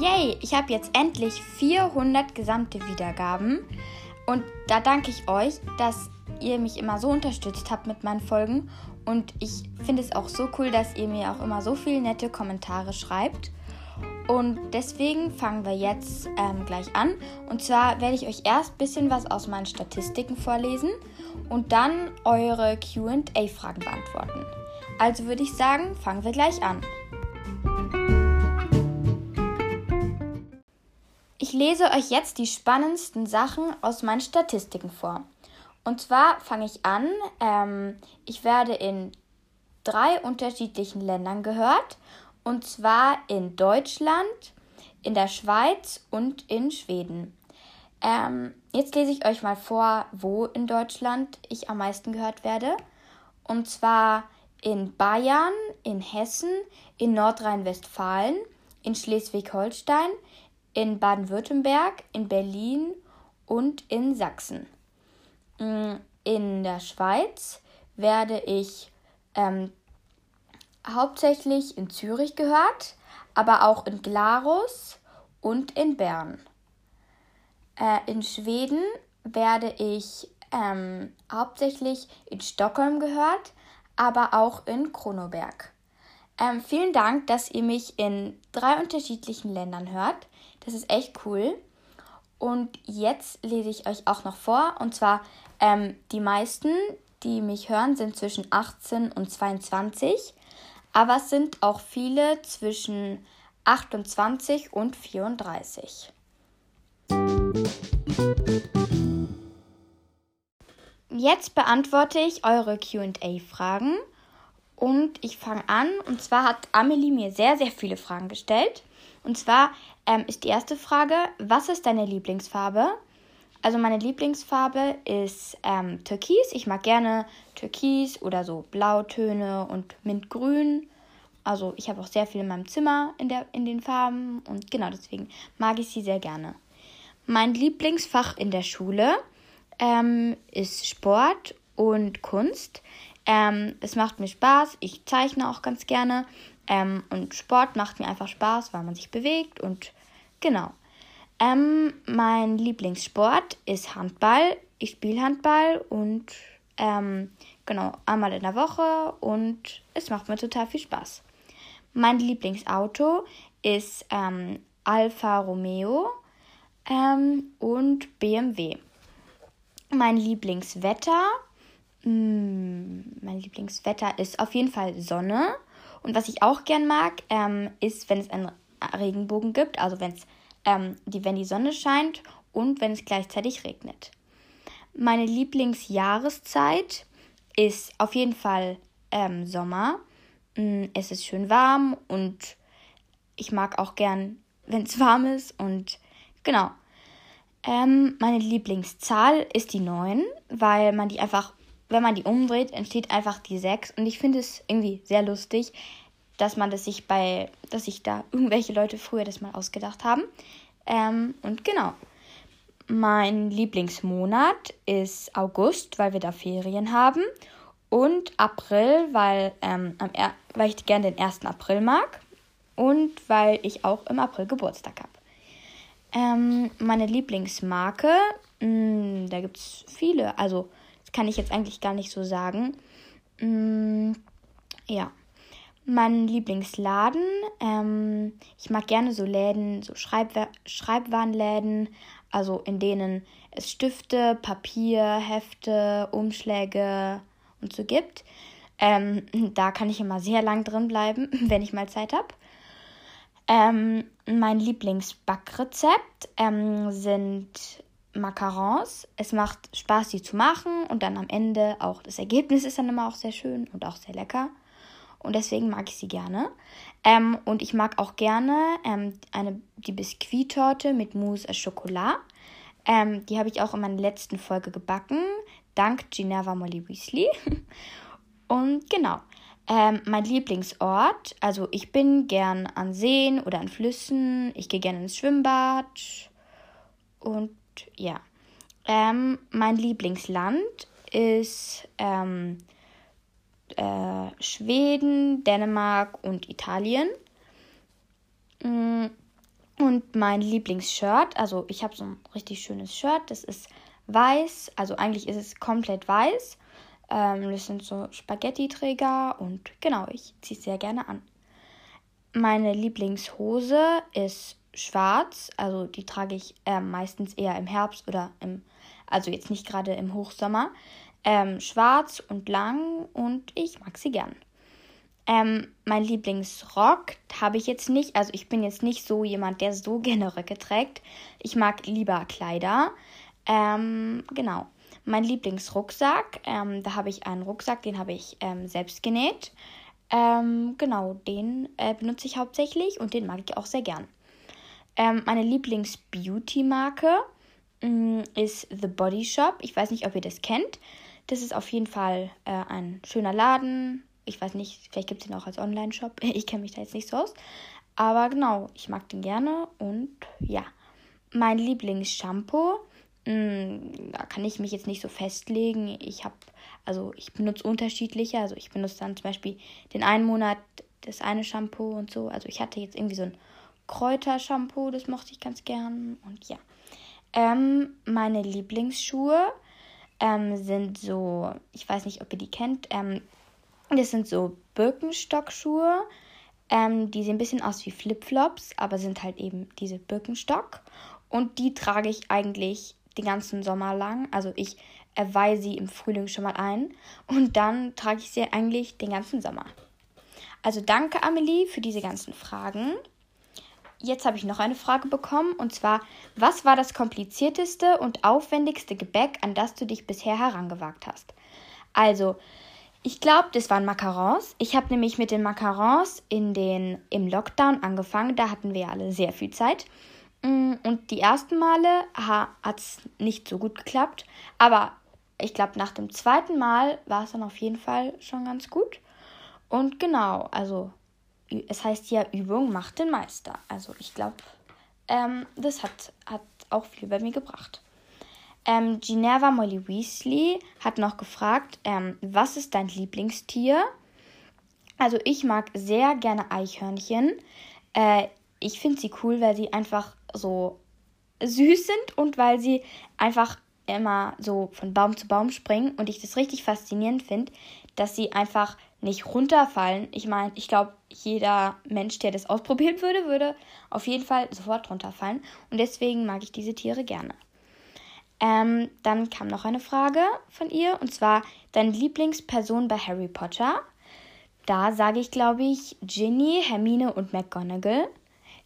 Yay, ich habe jetzt endlich 400 gesamte Wiedergaben. Und da danke ich euch, dass ihr mich immer so unterstützt habt mit meinen Folgen. Und ich finde es auch so cool, dass ihr mir auch immer so viele nette Kommentare schreibt. Und deswegen fangen wir jetzt ähm, gleich an. Und zwar werde ich euch erst ein bisschen was aus meinen Statistiken vorlesen und dann eure QA-Fragen beantworten. Also würde ich sagen, fangen wir gleich an. Ich lese euch jetzt die spannendsten Sachen aus meinen Statistiken vor. Und zwar fange ich an. Ähm, ich werde in drei unterschiedlichen Ländern gehört. Und zwar in Deutschland, in der Schweiz und in Schweden. Ähm, jetzt lese ich euch mal vor, wo in Deutschland ich am meisten gehört werde. Und zwar in Bayern, in Hessen, in Nordrhein-Westfalen, in Schleswig-Holstein, in Baden-Württemberg, in Berlin und in Sachsen. Mm, in der Schweiz werde ich ähm, hauptsächlich in Zürich gehört, aber auch in Glarus und in Bern. Äh, in Schweden werde ich ähm, hauptsächlich in Stockholm gehört, aber auch in Kronoberg. Ähm, vielen Dank, dass ihr mich in drei unterschiedlichen Ländern hört. Das ist echt cool. Und jetzt lese ich euch auch noch vor. Und zwar ähm, die meisten, die mich hören, sind zwischen 18 und 22. Aber es sind auch viele zwischen 28 und 34. Jetzt beantworte ich eure QA-Fragen und ich fange an. Und zwar hat Amelie mir sehr, sehr viele Fragen gestellt. Und zwar ähm, ist die erste Frage, was ist deine Lieblingsfarbe? Also meine Lieblingsfarbe ist ähm, Türkis. Ich mag gerne Türkis oder so Blautöne und Mintgrün. Also ich habe auch sehr viel in meinem Zimmer in, der, in den Farben und genau deswegen mag ich sie sehr gerne. Mein Lieblingsfach in der Schule ähm, ist Sport und Kunst. Ähm, es macht mir Spaß. Ich zeichne auch ganz gerne. Ähm, und Sport macht mir einfach Spaß, weil man sich bewegt und genau. Ähm, mein Lieblingssport ist Handball. Ich spiele Handball und ähm, genau einmal in der Woche und es macht mir total viel Spaß. Mein Lieblingsauto ist ähm, Alfa Romeo ähm, und BMW. Mein Lieblingswetter, mm, mein Lieblingswetter ist auf jeden Fall Sonne. Und was ich auch gern mag, ähm, ist, wenn es einen Regenbogen gibt, also wenn es ähm, die, wenn die Sonne scheint und wenn es gleichzeitig regnet. Meine Lieblingsjahreszeit ist auf jeden Fall ähm, Sommer. Mm, es ist schön warm und ich mag auch gern, wenn es warm ist. Und genau. Ähm, meine Lieblingszahl ist die 9, weil man die einfach, wenn man die umdreht, entsteht einfach die 6. Und ich finde es irgendwie sehr lustig, dass man das sich bei, dass sich da irgendwelche Leute früher das mal ausgedacht haben. Ähm, und genau. Mein Lieblingsmonat ist August, weil wir da Ferien haben. Und April, weil, ähm, weil ich gerne den 1. April mag. Und weil ich auch im April Geburtstag habe. Ähm, meine Lieblingsmarke, mh, hm, da gibt es viele. Also, das kann ich jetzt eigentlich gar nicht so sagen. Mh, hm, ja mein Lieblingsladen. Ähm, ich mag gerne so Läden, so Schreibwa Schreibwarenläden, also in denen es Stifte, Papier, Hefte, Umschläge und so gibt. Ähm, da kann ich immer sehr lang drin bleiben, wenn ich mal Zeit habe. Ähm, mein Lieblingsbackrezept ähm, sind Macarons. Es macht Spaß, die zu machen und dann am Ende auch das Ergebnis ist dann immer auch sehr schön und auch sehr lecker und deswegen mag ich sie gerne. Ähm, und ich mag auch gerne ähm, eine, die Biskuittorte mit Mousse à Chocolat. Ähm, die habe ich auch in meiner letzten Folge gebacken, dank Ginevra Molly Weasley. und genau, ähm, mein Lieblingsort, also ich bin gern an Seen oder an Flüssen, ich gehe gerne ins Schwimmbad und ja. Ähm, mein Lieblingsland ist ähm, äh, Schweden, Dänemark und Italien. Mm, Und mein Lieblingsshirt, also ich habe so ein richtig schönes Shirt, das ist weiß, also eigentlich ist es komplett weiß. Ähm, das sind so Spaghetti-Träger und genau, ich ziehe es sehr gerne an. Meine Lieblingshose ist schwarz, also die trage ich äh, meistens eher im Herbst oder im, also jetzt nicht gerade im Hochsommer. Ähm, schwarz und lang und ich mag sie gern. Ähm, mein Lieblingsrock habe ich jetzt nicht. Also ich bin jetzt nicht so jemand, der so gerne Röcke trägt. Ich mag lieber Kleider. Ähm, genau. Mein Lieblingsrucksack, ähm, da habe ich einen Rucksack, den habe ich ähm, selbst genäht. Ähm, genau, den äh, benutze ich hauptsächlich und den mag ich auch sehr gern. Ähm, meine Lieblings-Beauty-Marke mm, ist The Body Shop. Ich weiß nicht, ob ihr das kennt. Das ist auf jeden Fall äh, ein schöner Laden. Ich weiß nicht, vielleicht gibt es ihn auch als Online-Shop. Ich kenne mich da jetzt nicht so aus. Aber genau, ich mag den gerne und ja. Mein Lieblings-Shampoo, mm, da kann ich mich jetzt nicht so festlegen. Ich habe, also ich benutze unterschiedliche. Also ich benutze dann zum Beispiel den einen Monat das eine Shampoo und so. Also ich hatte jetzt irgendwie so ein Kräutershampoo, das mochte ich ganz gern. Und ja. Ähm, meine Lieblingsschuhe ähm, sind so, ich weiß nicht, ob ihr die kennt, ähm, das sind so Birkenstock-Schuhe. Ähm, die sehen ein bisschen aus wie Flipflops, aber sind halt eben diese Birkenstock. Und die trage ich eigentlich den ganzen Sommer lang. Also ich erweihe sie im Frühling schon mal ein. Und dann trage ich sie eigentlich den ganzen Sommer. Also danke, Amelie, für diese ganzen Fragen. Jetzt habe ich noch eine Frage bekommen und zwar, was war das komplizierteste und aufwendigste Gebäck, an das du dich bisher herangewagt hast? Also, ich glaube, das waren Macarons. Ich habe nämlich mit den Macarons in den, im Lockdown angefangen. Da hatten wir alle sehr viel Zeit. Mm, und die ersten Male hat es nicht so gut geklappt. Aber ich glaube, nach dem zweiten Mal war es dann auf jeden Fall schon ganz gut. Und genau, also es heißt ja, Übung macht den Meister. Also ich glaube, ähm, das hat, hat auch viel bei mir gebracht. Ähm, Ginerva Molly Weasley hat noch gefragt, ähm, was ist dein Lieblingstier? Also ich mag sehr gerne Eichhörnchen. Äh, ich finde sie cool, weil sie einfach so süß sind und weil sie einfach immer so von Baum zu Baum springen und ich das richtig faszinierend finde, dass sie einfach nicht runterfallen. Ich meine, ich glaube, jeder Mensch, der das ausprobieren würde, würde auf jeden Fall sofort runterfallen. Und deswegen mag ich diese Tiere gerne. Ähm, dann kam noch eine Frage von ihr, und zwar deine Lieblingsperson bei Harry Potter. Da sage ich, glaube ich, Ginny, Hermine und McGonagall.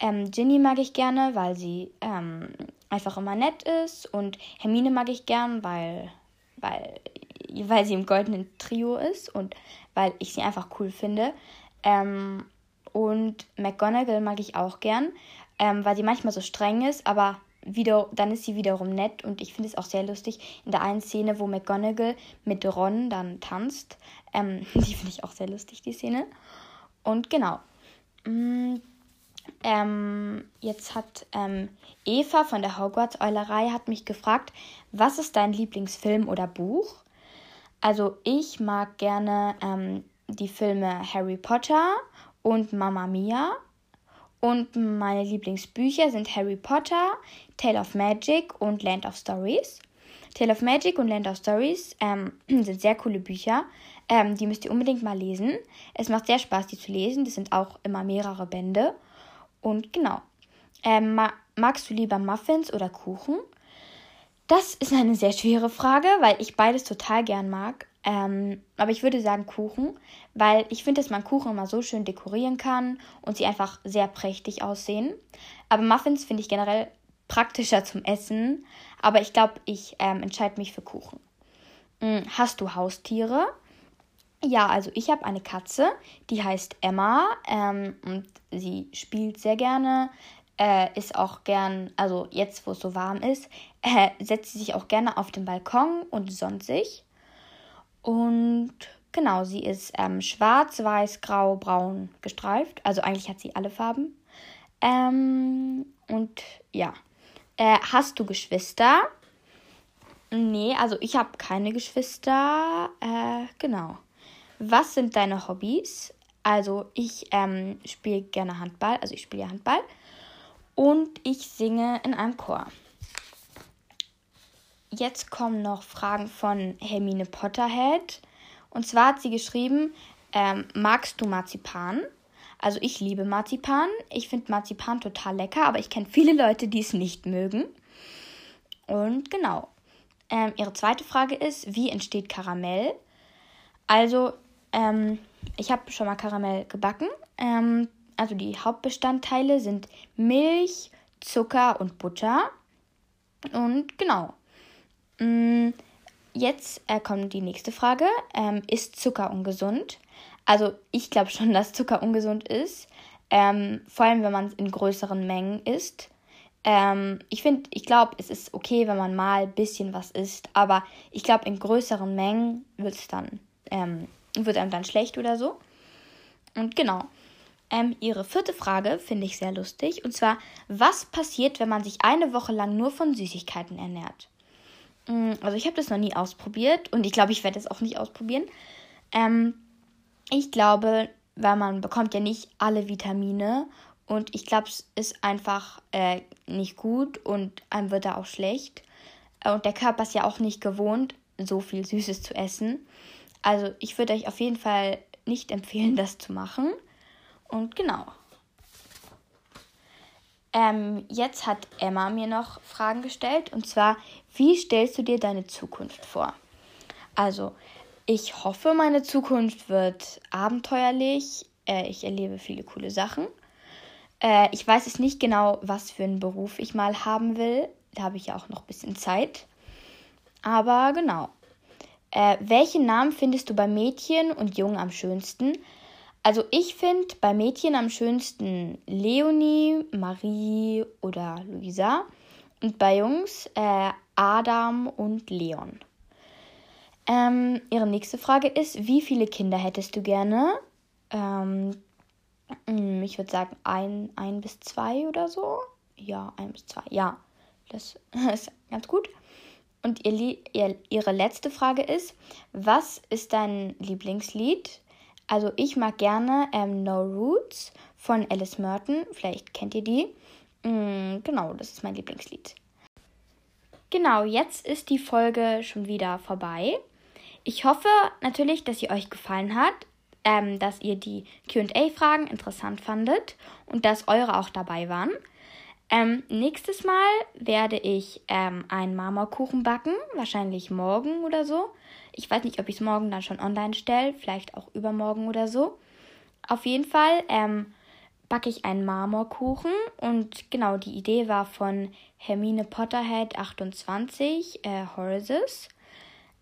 Ähm, Ginny mag ich gerne, weil sie ähm, einfach immer nett ist. Und Hermine mag ich gern, weil, weil, weil sie im goldenen Trio ist und weil ich sie einfach cool finde. Ähm, und McGonagall mag ich auch gern, ähm, weil sie manchmal so streng ist, aber wieder, dann ist sie wiederum nett und ich finde es auch sehr lustig in der einen Szene, wo McGonagall mit Ron dann tanzt. Ähm, die finde ich auch sehr lustig, die Szene. Und genau. Mm, ähm, jetzt hat ähm, Eva von der Hogwarts-Eulerei hat mich gefragt, was ist dein Lieblingsfilm oder Buch? Also ich mag gerne ähm, die Filme Harry Potter und Mamma Mia. Und meine Lieblingsbücher sind Harry Potter, Tale of Magic und Land of Stories. Tale of Magic und Land of Stories ähm, sind sehr coole Bücher. Ähm, die müsst ihr unbedingt mal lesen. Es macht sehr Spaß, die zu lesen. Das sind auch immer mehrere Bände. Und genau. Ähm, ma magst du lieber Muffins oder Kuchen? Das ist eine sehr schwere Frage, weil ich beides total gern mag. Ähm, aber ich würde sagen Kuchen, weil ich finde, dass man Kuchen immer so schön dekorieren kann und sie einfach sehr prächtig aussehen. Aber Muffins finde ich generell praktischer zum Essen. Aber ich glaube, ich ähm, entscheide mich für Kuchen. Hm, hast du Haustiere? Ja, also ich habe eine Katze, die heißt Emma ähm, und sie spielt sehr gerne, äh, ist auch gern, also jetzt wo es so warm ist, äh, setzt sie sich auch gerne auf den Balkon und sonnt sich. Und genau, sie ist ähm, schwarz, weiß, grau, braun gestreift. Also eigentlich hat sie alle Farben. Ähm, und ja. Äh, hast du Geschwister? Nee, also ich habe keine Geschwister. Äh, genau. Was sind deine Hobbys? Also ich ähm, spiele gerne Handball. Also ich spiele Handball. Und ich singe in einem Chor. Jetzt kommen noch Fragen von Hermine Potterhead. Und zwar hat sie geschrieben, ähm, magst du Marzipan? Also ich liebe Marzipan. Ich finde Marzipan total lecker, aber ich kenne viele Leute, die es nicht mögen. Und genau. Ähm, ihre zweite Frage ist, wie entsteht Karamell? Also, ähm, ich habe schon mal Karamell gebacken. Ähm, also die Hauptbestandteile sind Milch, Zucker und Butter. Und genau. Mm, jetzt äh, kommt die nächste Frage. Ähm, ist Zucker ungesund? Also ich glaube schon, dass Zucker ungesund ist. Ähm, vor allem, wenn man es in größeren Mengen isst. Ähm, ich finde, ich glaube, es ist okay, wenn man mal ein bisschen was isst. Aber ich glaube, in größeren Mengen wird es dann, ähm, wird einem dann schlecht oder so. Und genau. Ähm, ihre vierte Frage finde ich sehr lustig. Und zwar, was passiert, wenn man sich eine Woche lang nur von Süßigkeiten ernährt? Mm, also ich habe das noch nie ausprobiert und ich glaube, ich werde es auch nicht ausprobieren. Ähm, ich glaube, weil man bekommt ja nicht alle Vitamine und ich glaube, es ist einfach äh, nicht gut und einem wird da auch schlecht. Und der Körper ist ja auch nicht gewohnt, so viel Süßes zu essen. Also ich würde euch auf jeden Fall nicht empfehlen, das zu machen. Und genau. Ähm, jetzt hat Emma mir noch Fragen gestellt. Und zwar, wie stellst du dir deine Zukunft vor? Also, ich hoffe, meine Zukunft wird abenteuerlich. Äh, ich erlebe viele coole Sachen. Äh, ich weiß es nicht genau, was für einen Beruf ich mal haben will. Da habe ich ja auch noch ein bisschen Zeit. Aber genau. Äh, welchen Namen findest du bei Mädchen und Jungen am schönsten? Also ich finde bei Mädchen am schönsten Leonie, Marie oder Luisa. Und bei Jungs äh, Adam und Leon. Ähm, ihre nächste Frage ist, wie viele Kinder hättest du gerne? Ähm, hm, ich würde sagen ein, ein bis zwei oder so. Ja, ein bis zwei. Ja, das ist ganz gut. Und ihr, ihr, ihre letzte Frage ist, was ist dein Lieblingslied? Also ich mag gerne ähm, No Roots von Alice Merton. Vielleicht kennt ihr die. Mm, genau, das ist mein Lieblingslied. Genau, jetzt ist die Folge schon wieder vorbei. Ich hoffe natürlich, dass sie euch gefallen hat, ähm, dass ihr die QA-Fragen interessant fandet und dass eure auch dabei waren. Ähm, nächstes Mal werde ich ähm, einen Marmorkuchen backen, wahrscheinlich morgen oder so. Ich weiß nicht, ob ich es morgen dann schon online stelle, vielleicht auch übermorgen oder so. Auf jeden Fall ähm, backe ich einen Marmorkuchen und genau die Idee war von Hermine Potterhead 28 äh, Horaces.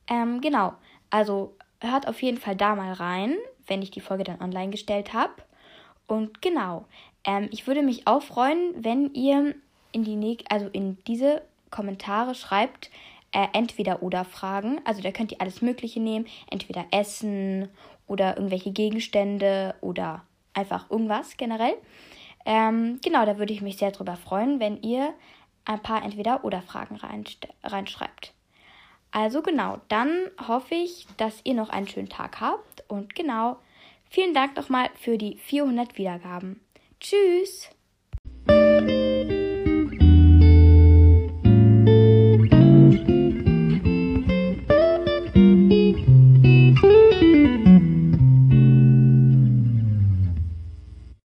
Ähm, genau, also hört auf jeden Fall da mal rein, wenn ich die Folge dann online gestellt habe. Und genau, ähm, ich würde mich auch freuen, wenn ihr in die also in diese Kommentare schreibt, äh, entweder oder Fragen. Also da könnt ihr alles Mögliche nehmen, entweder Essen oder irgendwelche Gegenstände oder einfach irgendwas generell. Ähm, genau, da würde ich mich sehr drüber freuen, wenn ihr ein paar entweder oder Fragen reinschreibt. Also genau, dann hoffe ich, dass ihr noch einen schönen Tag habt und genau, vielen Dank nochmal für die 400 Wiedergaben. Tschüss!